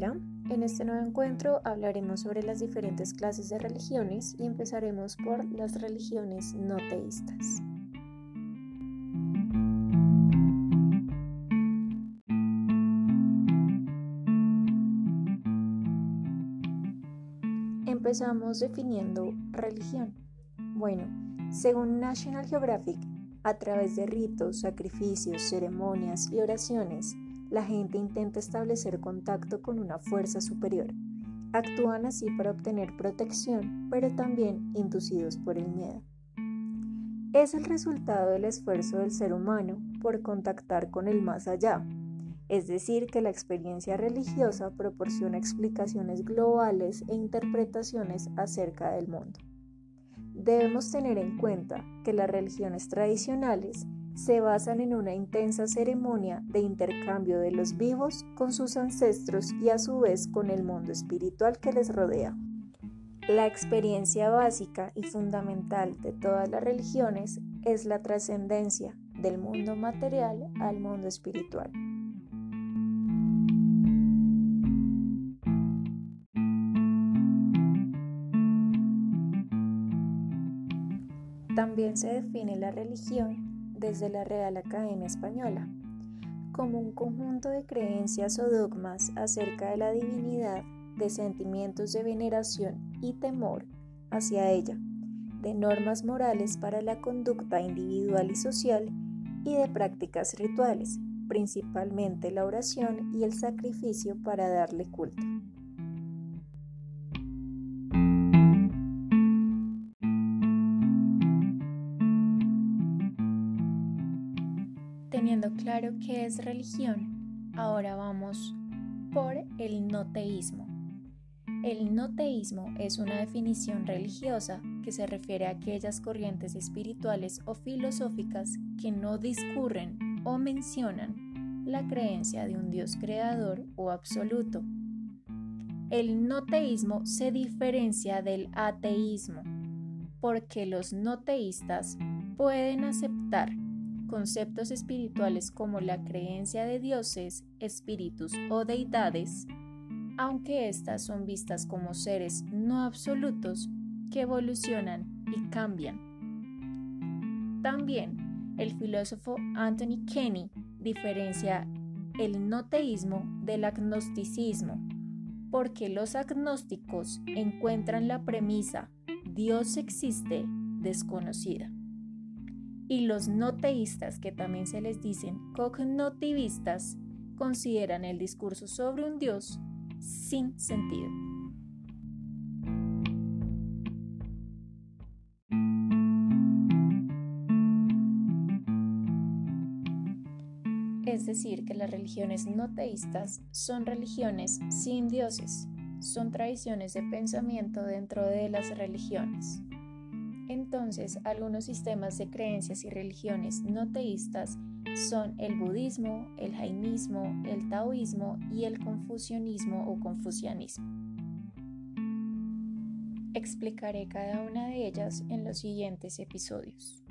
En este nuevo encuentro hablaremos sobre las diferentes clases de religiones y empezaremos por las religiones no teístas. Empezamos definiendo religión. Bueno, según National Geographic, a través de ritos, sacrificios, ceremonias y oraciones, la gente intenta establecer contacto con una fuerza superior. Actúan así para obtener protección, pero también inducidos por el miedo. Es el resultado del esfuerzo del ser humano por contactar con el más allá, es decir, que la experiencia religiosa proporciona explicaciones globales e interpretaciones acerca del mundo. Debemos tener en cuenta que las religiones tradicionales se basan en una intensa ceremonia de intercambio de los vivos con sus ancestros y a su vez con el mundo espiritual que les rodea. La experiencia básica y fundamental de todas las religiones es la trascendencia del mundo material al mundo espiritual. También se define la religión desde la Real Academia Española, como un conjunto de creencias o dogmas acerca de la divinidad, de sentimientos de veneración y temor hacia ella, de normas morales para la conducta individual y social y de prácticas rituales, principalmente la oración y el sacrificio para darle culto. Teniendo claro qué es religión, ahora vamos por el noteísmo. El noteísmo es una definición religiosa que se refiere a aquellas corrientes espirituales o filosóficas que no discurren o mencionan la creencia de un Dios creador o absoluto. El noteísmo se diferencia del ateísmo porque los noteístas pueden aceptar conceptos espirituales como la creencia de dioses, espíritus o deidades, aunque éstas son vistas como seres no absolutos que evolucionan y cambian. También el filósofo Anthony Kenny diferencia el noteísmo del agnosticismo, porque los agnósticos encuentran la premisa Dios existe desconocida y los no teístas, que también se les dicen cognitivistas, consideran el discurso sobre un Dios sin sentido. Es decir, que las religiones no teístas son religiones sin dioses, son tradiciones de pensamiento dentro de las religiones. Entonces, algunos sistemas de creencias y religiones no teístas son el budismo, el jainismo, el taoísmo y el confucianismo o confucianismo. Explicaré cada una de ellas en los siguientes episodios.